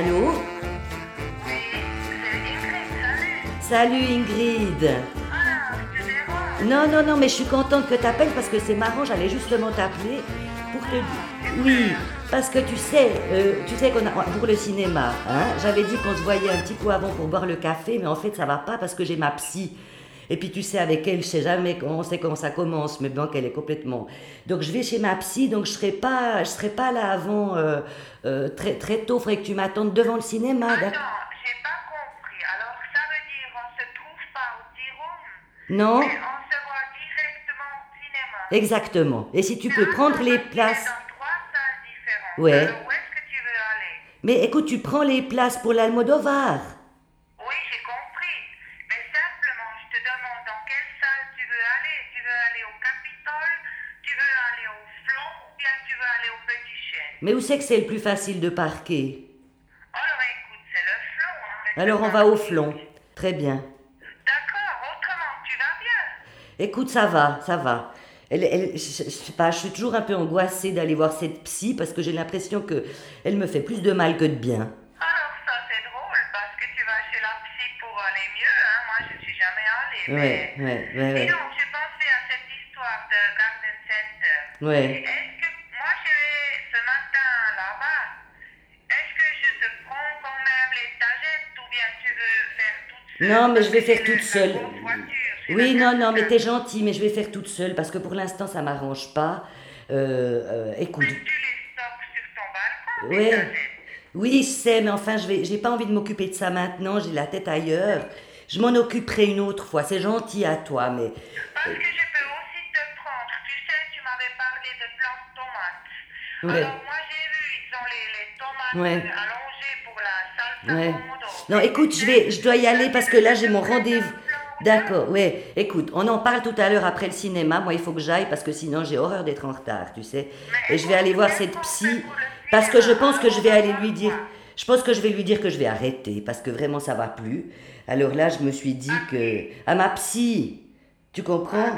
Allô Oui, c'est Ingrid, salut. Salut Ingrid. Non, non, non, mais je suis contente que t'appelles parce que c'est marrant, j'allais justement t'appeler pour te dire. Oui, parce que tu sais, euh, tu sais qu'on a pour le cinéma, hein, j'avais dit qu'on se voyait un petit coup avant pour boire le café, mais en fait ça va pas parce que j'ai ma psy. Et puis tu sais, avec elle, je sais jamais comment, on sait comment ça commence, mais bon, qu'elle est complètement. Donc je vais chez ma psy, donc je serai pas, je serai pas là avant euh, euh, très très tôt. Faudrait que tu m'attendes devant le cinéma. Attends, j'ai pas compris. Alors, ça veut dire on se trouve pas au T-Room, Non, mais on se voit directement au cinéma. exactement. Et si tu peux prendre les places. Dans trois salles différentes. Ouais. Alors, où est-ce que tu veux aller? Mais écoute, tu prends les places pour l'Almodovar. Oui, j'ai compris. Mais simplement, je te demande dans quelle salle tu veux aller. Tu veux aller au Capitole, tu veux aller au Flon ou bien tu veux aller au Petit Chêne Mais où c'est que c'est le plus facile de parquer? Alors écoute, c'est le Flon. hein, Alors on va au flon. Très bien. D'accord, autrement, tu vas bien. Écoute, ça va, ça va. Elle, elle, je, je- sais pas, je suis toujours un peu angoissée d'aller voir cette psy parce que j'ai l'impression que elle me fait plus de mal que de bien. Alors ça, c'est drôle parce que tu vas chez la psy pour aller mieux. Hein. Moi, je suis jamais allée. Ouais, mais... ouais, ouais, ouais. Dis donc, j'ai pensé à cette histoire de Garden Center. Ouais. Est-ce que moi, je vais ce matin là-bas Est-ce que je te prends quand même les tagettes ou bien tu veux faire toute seule Non, mais je vais faire toute seule. Oui, non, non, mais t'es gentil, mais je vais faire toute seule parce que pour l'instant ça m'arrange pas. Euh, euh, écoute. Tu les sur ton balcon, Ouais. Oui, je sais, mais enfin, je vais, j'ai pas envie de m'occuper de ça maintenant. J'ai la tête ailleurs. Je m'en occuperai une autre fois. C'est gentil à toi, mais Parce que je peux aussi te prendre. Tu sais, tu m'avais parlé de plants de tomates. Ouais. Alors moi j'ai vu, ils ont les, les tomates Ouais. salsa Ouais. Non, écoute, je vais, je dois y aller parce que là j'ai mon rendez-vous. D'accord. Ouais. Écoute, on en parle tout à l'heure après le cinéma. Moi, il faut que j'aille parce que sinon j'ai horreur d'être en retard, tu sais. Et je vais aller voir cette psy parce que je pense que je vais aller lui dire. Je pense que je vais lui dire que je vais arrêter parce que vraiment ça va plus. Alors là, je me suis dit que à ma psy, tu comprends?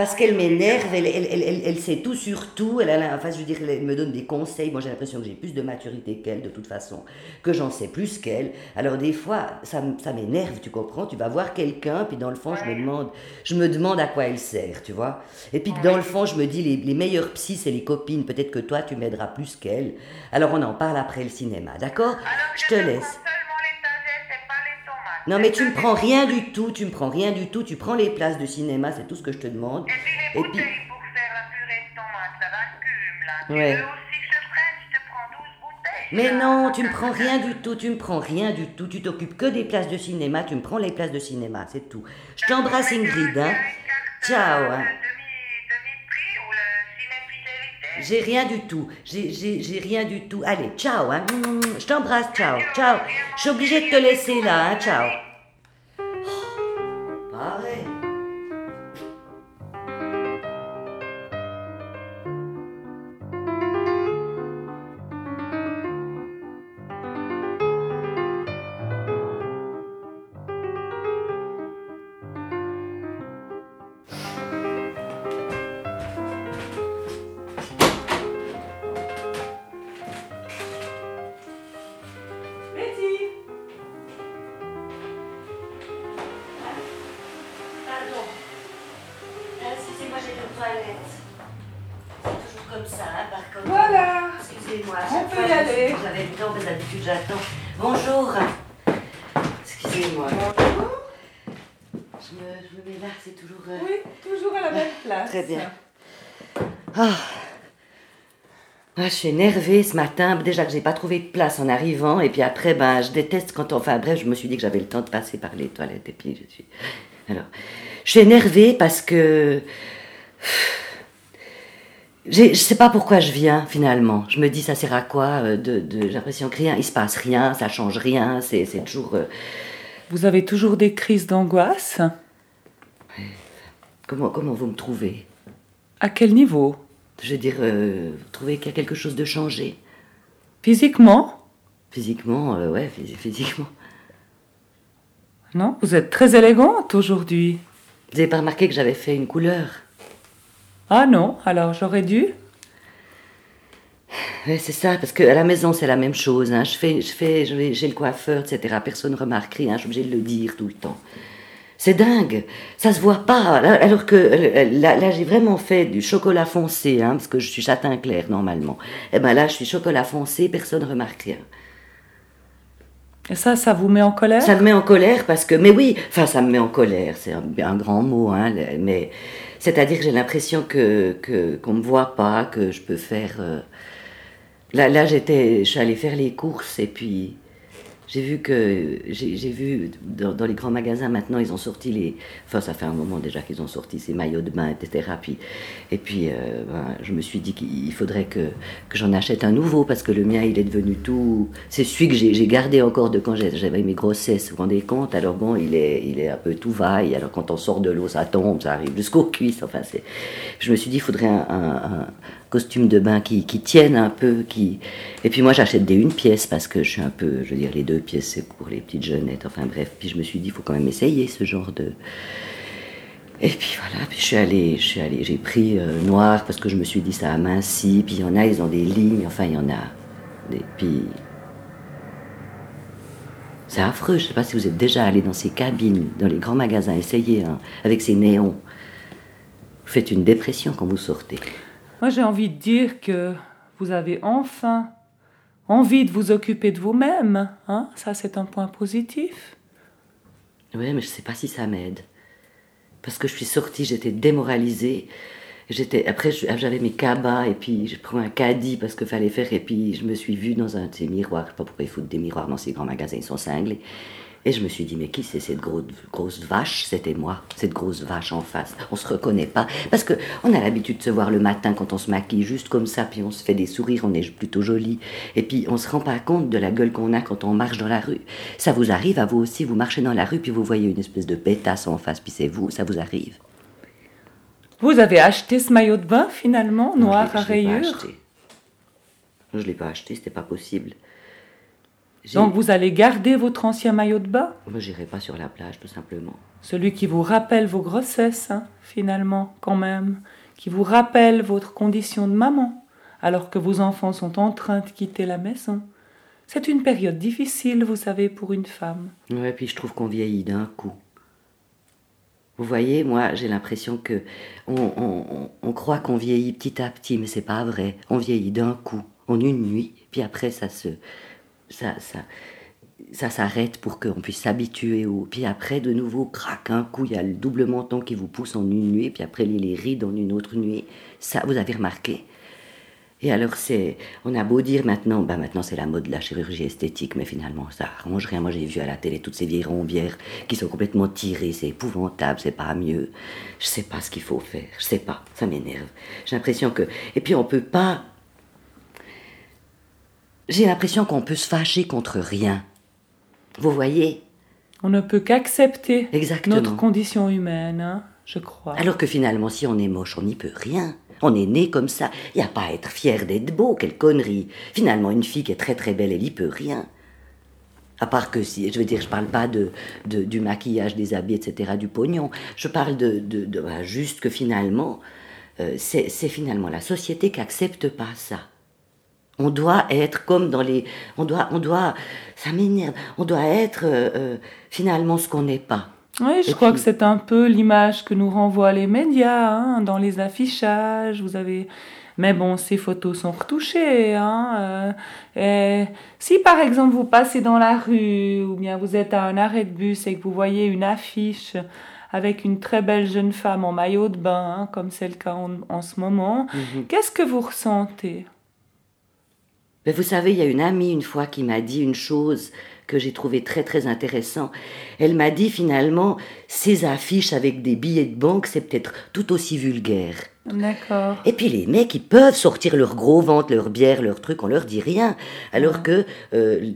Parce qu'elle m'énerve, elle, elle, elle, elle, elle sait tout sur tout. Elle, a la- enfin, je veux dire, elle me donne des conseils. Moi, j'ai l'impression que j'ai plus de maturité qu'elle, de toute façon, que j'en sais plus qu'elle. Alors, des fois, ça, ça m'énerve, tu comprends? Tu vas voir quelqu'un, puis dans le fond, je me demande, je me demande à quoi elle sert, tu vois? Et puis, dans le fond, je me dis, les, les meilleures psys, c'est les copines. Peut-être que toi, tu m'aideras plus qu'elle. Alors, on en parle après le cinéma, d'accord? Je te laisse. Non, mais tu me C'est prends rien du tout, tu me prends rien du tout, tu prends les places de cinéma, c'est tout ce que je te demande. Et puis les puis- bouteilles pour faire la purée de tomates, la vacuum là. Tu Ouais. veux aussi que je prenne Je te prends 12 bouteilles. Mais là. non, tu me prends rien du tout, tu me prends rien du tout, tu t'occupes que des places de cinéma, tu me prends les places de cinéma, c'est tout. Je t'embrasse Ingrid, hein. Ciao, euh, hein. J'ai rien du tout, j'ai- rien du tout. Allez, ciao, hein. Je t'embrasse, ciao, ciao. Je suis obligée de te laisser là, hein, ciao. Ah, je suis énervée ce matin. Déjà que j'ai pas trouvé de place en arrivant, et puis après, ben, je déteste quand on. Enfin, bref, je me suis dit que j'avais le temps de passer par les toilettes, et puis je suis. Alors, je suis énervée parce que. Je sais pas pourquoi je viens finalement. Je me dis, ça sert à quoi euh, de, de- J'ai l'impression que rien, il se passe rien, ça change rien, c'est c'est toujours. euh, Vous avez toujours des crises d'angoisse? Comment, comment vous me trouvez? À quel niveau? Je veux dire, euh, vous trouvez qu'il y a quelque chose de changé Physiquement? Physiquement, euh, ouais, phys- physiquement. Non Vous êtes très élégante aujourd'hui. Vous avez pas remarqué que j'avais fait une couleur? Ah non, alors j'aurais dû Ouais, c'est ça, parce qu'à la maison, c'est la même chose. hein. Je fais, je fais, j'ai le coiffeur, etc. Personne ne remarque rien, je suis obligée de le dire tout le temps. C'est dingue, ça se voit pas. Alors que euh, là, là, j'ai vraiment fait du chocolat foncé, hein, parce que je suis châtain clair normalement. Et ben là, je suis chocolat foncé, personne ne remarque rien. Et ça, ça vous met en colère? Ça me met en colère parce que, mais oui, enfin, ça me met en colère, c'est un, un grand mot, hein, mais c'est-à-dire que j'ai l'impression que qu'on me voit pas, que je peux faire. euh, Là, là, j'étais, je suis allée faire les courses et puis j'ai vu que j'ai vu dans, les grands magasins maintenant ils ont sorti les, enfin ça fait un moment déjà qu'ils ont sorti ces maillots de bain, etc. Puis, et puis euh, ben, je me suis dit qu'il faudrait que que j'en achète un nouveau parce que le mien il est devenu tout, c'est celui que j'ai gardé encore de quand j'avais mes grossesses, vous vous rendez compte? Alors bon, il est il est un peu tout vaille. Alors quand on sort de l'eau, ça tombe, ça arrive jusqu'aux cuisses. Enfin c'est, je me suis dit il faudrait un costume de bain qui, qui tienne un peu, qui et puis moi j'achète des une pièce parce que je suis un peu, je veux dire les deux pièces c'est pour les petites jeunettes. Enfin bref, puis je me suis dit il faut quand même essayer ce genre de et puis voilà, puis je suis allée, je suis allée, j'ai pris euh, noir parce que je me suis dit ça amincit. Puis il y en a, ils ont des lignes, enfin il y en a. Des, puis c'est affreux. Je sais pas si vous êtes déjà allé dans ces cabines, dans les grands magasins, essayez hein, avec ces néons. Vous faites une dépression quand vous sortez. Moi, j'ai envie de dire que vous avez enfin envie de vous occuper de vous-même. Hein ça, c'est un point positif. Oui, mais je sais pas si ça m'aide. Parce que je suis sortie, j'étais démoralisée. J'étais, après, je- j'avais mes cabas et puis je prends un caddie parce qu'il fallait faire. Et puis je me suis vue dans un de ces miroirs. Je sais pas pourquoi ils foutent des miroirs dans ces grands magasins, ils sont cinglés. Et je me suis dit, mais qui c'est cette grosse, grosse vache? C'était moi, cette grosse vache en face. On se reconnaît pas. Parce que on a l'habitude de se voir le matin quand on se maquille juste comme ça, puis on se fait des sourires, on est plutôt joli. Et puis on se rend pas compte de la gueule qu'on a quand on marche dans la rue. Ça vous arrive à vous aussi, vous marchez dans la rue, puis vous voyez une espèce de pétasse en face, puis c'est vous, ça vous arrive? Vous avez acheté ce maillot de bain finalement, Non, noir je à je l'ai pas rayures? acheté. Non, je l'ai pas acheté, c'était pas possible. Donc vous allez garder votre ancien maillot de bain, j'irai pas sur la plage, tout simplement. celui qui vous rappelle vos grossesses, hein, finalement, quand même, qui vous rappelle votre condition de maman, alors que vos enfants sont en train de quitter la maison. C'est une période difficile, vous savez, pour une femme. Ouais, puis je trouve qu'on vieillit d'un coup. Vous voyez, moi, j'ai l'impression que on- on croit qu'on vieillit petit à petit, mais c'est pas vrai. On vieillit d'un coup, en une nuit, puis après ça se, ça, ça, ça s'arrête pour qu'on puisse s'habituer au. Puis après, de nouveau, crac, un coup, il y a le double menton qui vous pousse en une nuit, puis après les, rides en une autre nuit. Ça, vous avez remarqué. Et alors, c'est, on a beau dire maintenant, bah maintenant c'est la mode de la chirurgie esthétique, mais finalement ça arrange rien. Moi j'ai vu à la télé toutes ces vieilles rombières qui sont complètement tirées, c'est épouvantable, c'est pas mieux. Je sais pas ce qu'il faut faire, je sais pas, ça m'énerve. J'ai l'impression que. Et puis on peut pas. J'ai l'impression qu'on peut se fâcher contre rien. Vous voyez? On ne peut qu'accepter notre condition humaine, hein, je crois. Alors que finalement, si on est moche, on n'y peut rien. On est né comme ça. Il n'y a pas à être fier d'être beau, quelle connerie. Finalement, une fille qui est très très belle, elle y peut rien. À part que si, je veux dire, je parle pas de, de- du maquillage, des habits, etc., du pognon. Je parle de, de, de- bah, juste que finalement, euh, c'est c'est finalement la société qui accepte pas ça. On doit être comme dans les, on doit, on doit, ça m'énerve. On doit être euh, euh, finalement ce qu'on n'est pas. Oui, je Et crois puis- que c'est un peu l'image que nous renvoient les médias, hein, dans les affichages. Vous avez, mais bon, ces photos sont retouchées. Hein, euh, et si par exemple vous passez dans la rue ou bien vous êtes à un arrêt de bus et que vous voyez une affiche avec une très belle jeune femme en maillot de bain, hein, comme c'est le cas en, en ce moment, qu'est-ce que vous ressentez? Mais vous savez, il y a une amie une fois qui m'a dit une chose que j'ai trouvé très très intéressant. Elle m'a dit finalement, ces affiches avec des billets de banque, c'est peut-être tout aussi vulgaire. D'accord. Et puis les mecs, ils peuvent sortir leur gros ventre, leur bière, leur truc, on leur dit rien. Alors que euh,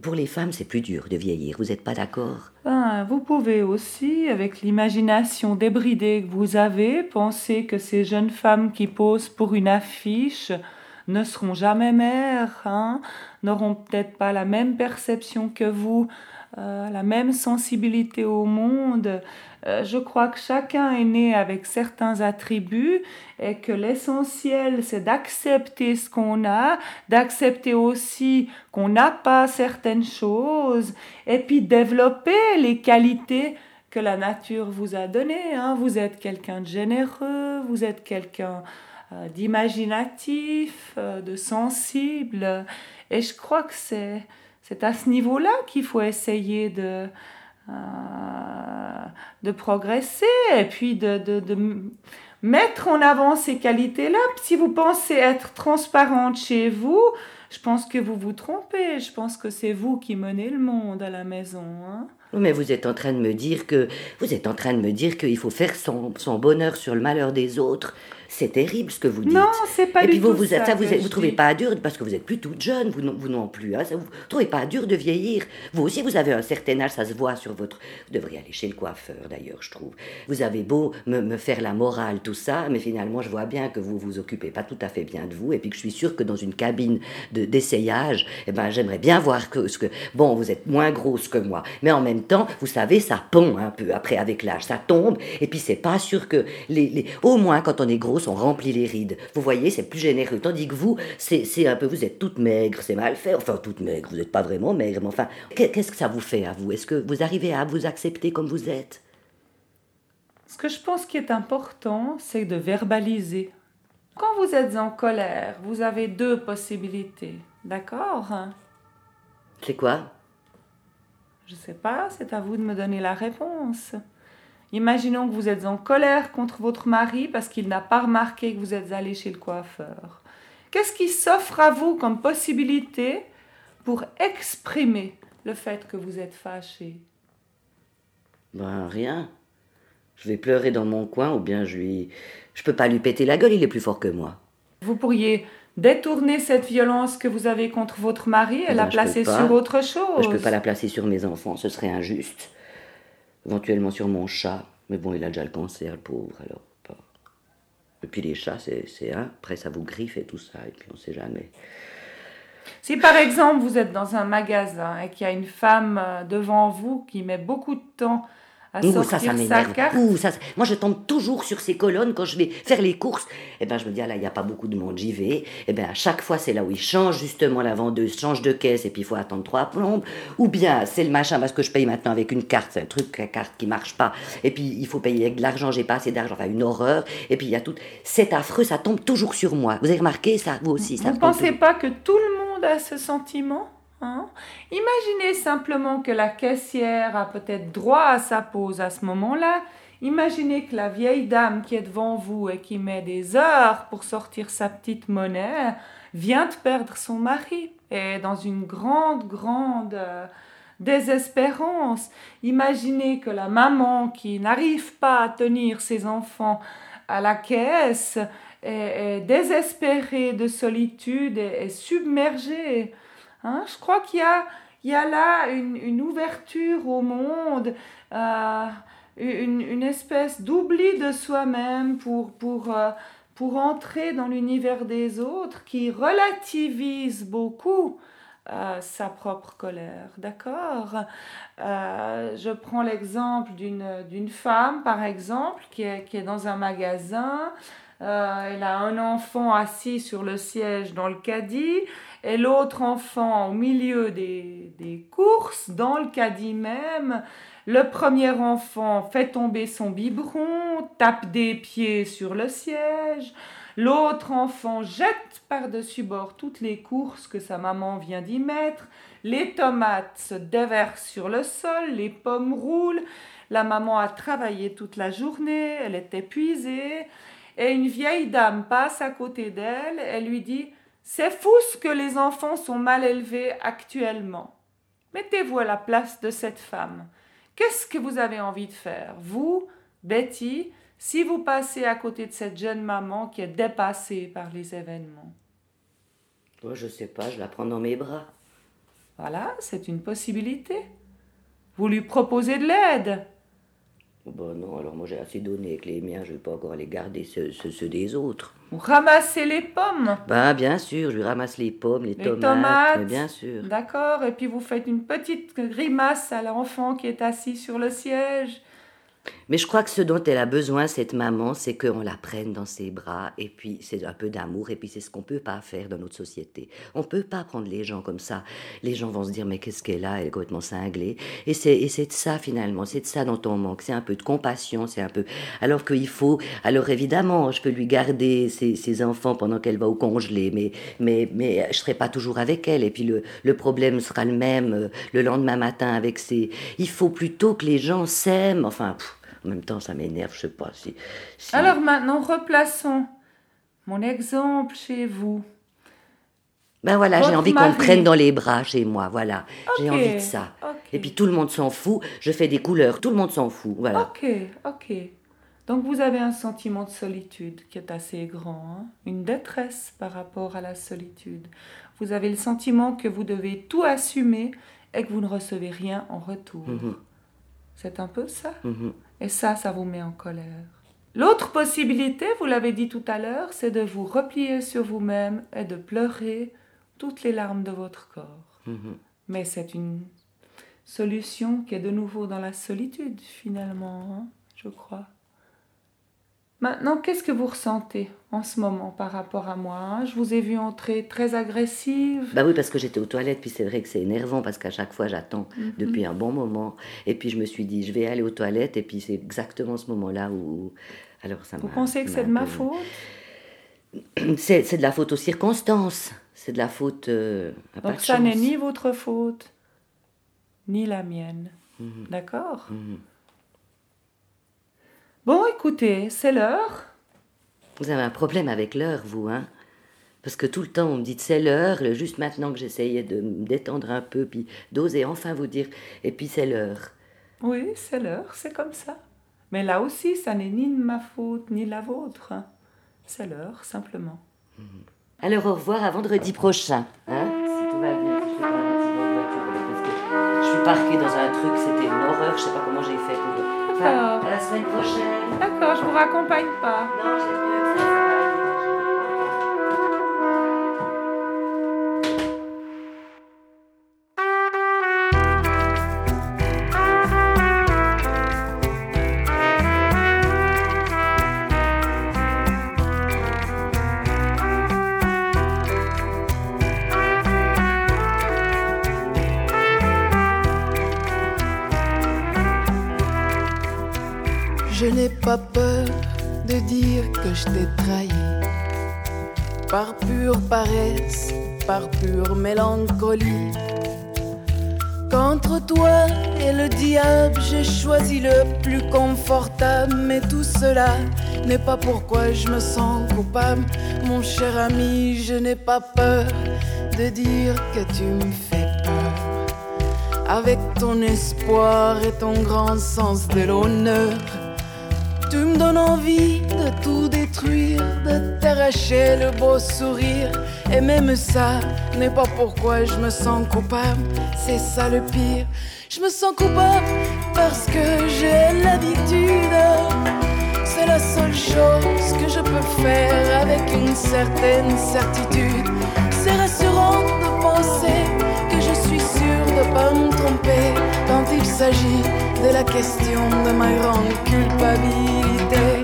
pour les femmes, c'est plus dur de vieillir. Vous n'êtes pas d'accord? Ben, vous pouvez aussi, avec l'imagination débridée que vous avez, penser que ces jeunes femmes qui posent pour une affiche ne seront jamais mères, hein, n'auront peut-être pas la même perception que vous euh, la même sensibilité au monde. Euh, je crois que chacun est né avec certains attributs et que l'essentiel, c'est d'accepter ce qu'on a, d'accepter aussi qu'on n'a pas certaines choses et puis développer les qualités que la nature vous a données. Hein. Vous êtes quelqu'un de généreux, vous êtes quelqu'un d'imaginatif, de sensible. Et je crois que c'est c'est à ce niveau-là qu'il faut essayer de, euh, de progresser et puis de, de, de, mettre en avant ces qualités-là. Si vous pensez être transparente chez vous, je pense que vous vous trompez. Je pense que c'est vous qui menez le monde à la maison. Hein. Mais vous êtes en train de me dire que vous êtes en train de me dire qu'il faut faire son, son bonheur sur le malheur des autres c'est terrible ce que vous dites. Non, c'est pas Et puis vous, vous, ça. ça, vous, vous trouvez pas dur, parce que vous êtes plus toute jeune, vous non, vous non plus, hein, ça, vous trouvez pas dur de vieillir. Vous aussi, vous avez un certain âge, ça se voit sur votre... Vous devriez aller chez le coiffeur, d'ailleurs, je trouve. Vous avez beau me, me, faire la morale, tout ça, mais finalement, je vois bien que vous vous occupez pas tout à fait bien de vous, et puis que je suis sûre que dans une cabine d'essayage, eh ben, j'aimerais bien voir que, ce que... Bon, vous êtes moins grosse que moi, mais en même temps, vous savez, ça pond un peu après avec l'âge, ça tombe, et puis c'est pas sûr que... Les, les... Au moins, quand on est grosse, on remplit les rides. Vous voyez, c'est plus généreux. Tandis que vous, c'est un peu, vous êtes toute maigre, c'est mal fait. Enfin, toute maigre, vous n'êtes pas vraiment maigre, mais enfin, qu'est-ce que ça vous fait à vous? Est-ce que vous arrivez à vous accepter comme vous êtes? Ce que je pense qui est important, c'est de verbaliser. Quand vous êtes en colère, vous avez deux possibilités, d'accord? C'est quoi? Je sais pas, c'est à vous de me donner la réponse. Imaginons que vous êtes en colère contre votre mari parce qu'il n'a pas remarqué que vous êtes allé chez le coiffeur. Qu'est-ce qui s'offre à vous comme possibilité pour exprimer le fait que vous êtes fâché? Ben rien. Je vais pleurer dans mon coin ou bien je lui je peux pas lui péter la gueule, il est plus fort que moi. Vous pourriez détourner cette violence que vous avez contre votre mari et ben, la placer sur autre chose. Je peux pas la placer sur mes enfants, ce serait injuste éventuellement sur mon chat. Mais bon, il a déjà le cancer, le pauvre, alors pas. Et puis les chats, c'est un. Après, ça vous griffe et tout ça, et puis on sait jamais. Si par exemple vous êtes dans un magasin et qu'il y a une femme devant vous qui met beaucoup de temps à sortir ça, ça Ouh, ça, ça- Moi, je tombe toujours sur ces colonnes quand je vais faire les courses. Et ben, je me dis, ah là, il n'y a pas beaucoup de monde, j'y vais. Et ben, à chaque fois, c'est là où ils changent justement la vendeuse, change de caisse et puis il faut attendre trois plombes. Ou bien, c'est le machin parce que je paye maintenant avec une carte, c'est un truc, la carte qui marche pas. Et puis, il faut payer avec de l'argent, j'ai pas assez d'argent, enfin, une horreur. Et puis, il y a tout. C'est affreux, ça tombe toujours sur moi. Vous avez remarqué ça, vous aussi ça vous ne pensez pas que tout le monde a ce sentiment? Hein? Imaginez simplement que la caissière a peut-être droit à sa pause à ce moment-là. Imaginez que la vieille dame qui est devant vous et qui met des heures pour sortir sa petite monnaie vient de perdre son mari et est dans une grande, grande euh, désespérance. Imaginez que la maman qui n'arrive pas à tenir ses enfants à la caisse est, désespérée de solitude et submergée. Hein, je crois qu'il y a, il y a là une, une ouverture au monde, euh, une, une espèce d'oubli de soi-même pour, pour, euh, pour entrer dans l'univers des autres qui relativise beaucoup euh, sa propre colère. D'accord? Je prends l'exemple d'une femme, par exemple, qui est, qui est dans un magasin. Elle a un enfant assis sur le siège dans le caddie et l'autre enfant au milieu des, courses, dans le caddie même. Le premier enfant fait tomber son biberon, tape des pieds sur le siège. L'autre enfant jette par-dessus bord toutes les courses que sa maman vient d'y mettre. Les tomates se déversent sur le sol, les pommes roulent. La maman a travaillé toute la journée, elle est épuisée. Et une vieille dame passe à côté d'elle, elle lui dit C'est fou ce que les enfants sont mal élevés actuellement. Mettez-vous à la place de cette femme. Qu'est-ce que vous avez envie de faire, vous, Betty, si vous passez à côté de cette jeune maman qui est dépassée par les événements? Oh, je sais pas, je la prends dans mes bras. Voilà, c'est une possibilité. Vous lui proposez de l'aide. Bah non, alors moi j'ai assez donné avec les miens, je vais pas encore aller garder ceux, ceux- ceux des autres. Vous ramassez les pommes. Ben bien sûr, je lui ramasse les pommes, les, Les tomates, tomates. bien sûr. D'accord, et puis vous faites une petite grimace à l'enfant qui est assis sur le siège. Mais je crois que ce dont elle a besoin, cette maman, c'est qu'on la prenne dans ses bras, et puis c'est un peu d'amour, et puis c'est ce qu'on peut pas faire dans notre société. On peut pas prendre les gens comme ça. Les gens vont se dire, mais qu'est-ce qu'elle a Elle est complètement cinglée. Et c'est, et c'est de ça, finalement, c'est de ça dont on manque. C'est un peu de compassion, c'est un peu... Alors qu'il faut... Alors évidemment, je peux lui garder ses, ses enfants pendant qu'elle va au congelé, mais, mais, mais je serai pas toujours avec elle, et puis le, le problème sera le même euh, le lendemain matin avec ses... Il faut plutôt que les gens s'aiment, enfin... pff, en même temps, ça m'énerve, je sais pas si. si- Alors maintenant, replaçons mon exemple chez vous. Ben voilà, j'ai envie qu'on me prenne dans les bras chez moi, voilà. J'ai envie de ça. Et puis tout le monde s'en fout. Je fais des couleurs, tout le monde s'en fout, voilà. Ok, ok. Donc vous avez un sentiment de solitude qui est assez grand, hein, une détresse par rapport à la solitude. Vous avez le sentiment que vous devez tout assumer et que vous ne recevez rien en retour. Mhm, C'est un peu ça? mhm. Et ça, ça vous met en colère. L'autre possibilité, vous l'avez dit tout à l'heure, c'est de vous replier sur vous-même et de pleurer toutes les larmes de votre corps. Mhm. Mais c'est une solution qui est de nouveau dans la solitude, finalement, hein, je crois. Maintenant, qu'est-ce que vous ressentez en ce moment par rapport à moi? Je vous ai vu entrer très agressive. Bah oui, parce que j'étais aux toilettes, puis c'est vrai que c'est énervant parce qu'à chaque fois j'attends Mhm. depuis un bon moment. Et puis je me suis dit, je vais aller aux toilettes, et puis c'est exactement ce moment-là où. Alors ça Vous pensez que c'est de m'a faute? C'est de la faute aux circonstances. C'est de la faute euh, à Donc ça n'est ni votre faute, ni la mienne. Mhm. D'accord? Mhm. Bon, écoutez, c'est l'heure. Vous avez un problème avec l'heure, vous, hein Parce que tout le temps, on me dit c'est l'heure, juste maintenant que j'essayais de me détendre un peu, puis d'oser enfin vous dire, et puis c'est l'heure. Oui, c'est l'heure, c'est comme ça. Mais là aussi, ça n'est ni de ma faute, ni la vôtre. C'est l'heure, simplement. Alors au revoir à vendredi prochain, hein Si tout va bien, je pas un voiture, parce que je suis parquée dans un truc, c'était une horreur, je sais pas comment j'ai fait pour... D'accord. à la semaine prochaine. D'accord, je vous raccompagne pas. Non, Je n'ai pas peur de dire que je t'ai trahi. Par pure paresse, par pure mélancolie. Qu'entre toi et le diable, j'ai choisi le plus confortable. Mais tout cela n'est pas pourquoi je me sens coupable. Mon cher ami, je n'ai pas peur de dire que tu me fais peur. Avec ton espoir et ton grand sens de l'honneur. Tu me donnes envie de tout détruire, de t'arracher le beau sourire. Et même ça n'est pas pourquoi je me sens coupable, c'est ça le pire. Je me sens coupable parce que j'ai l'habitude. C'est la seule chose que je peux faire avec une certaine certitude. C'est rassurant de penser quand il s'agit de la question de ma grande culpabilité.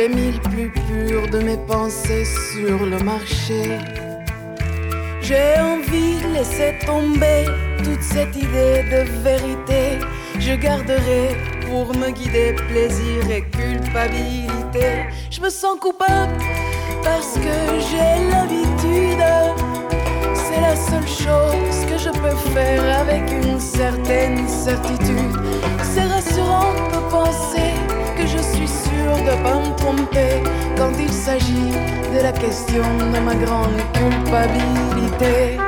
J'ai mis le plus pur de mes pensées sur le marché. J'ai envie de laisser tomber toute cette idée de vérité. Je garderai pour me guider plaisir et culpabilité. Je me sens coupable parce que j'ai l'habitude. La seule chose que je peux faire avec une certaine certitude. C'est rassurant de penser que je suis sûre de pas me tromper quand il s'agit de la question de ma grande culpabilité.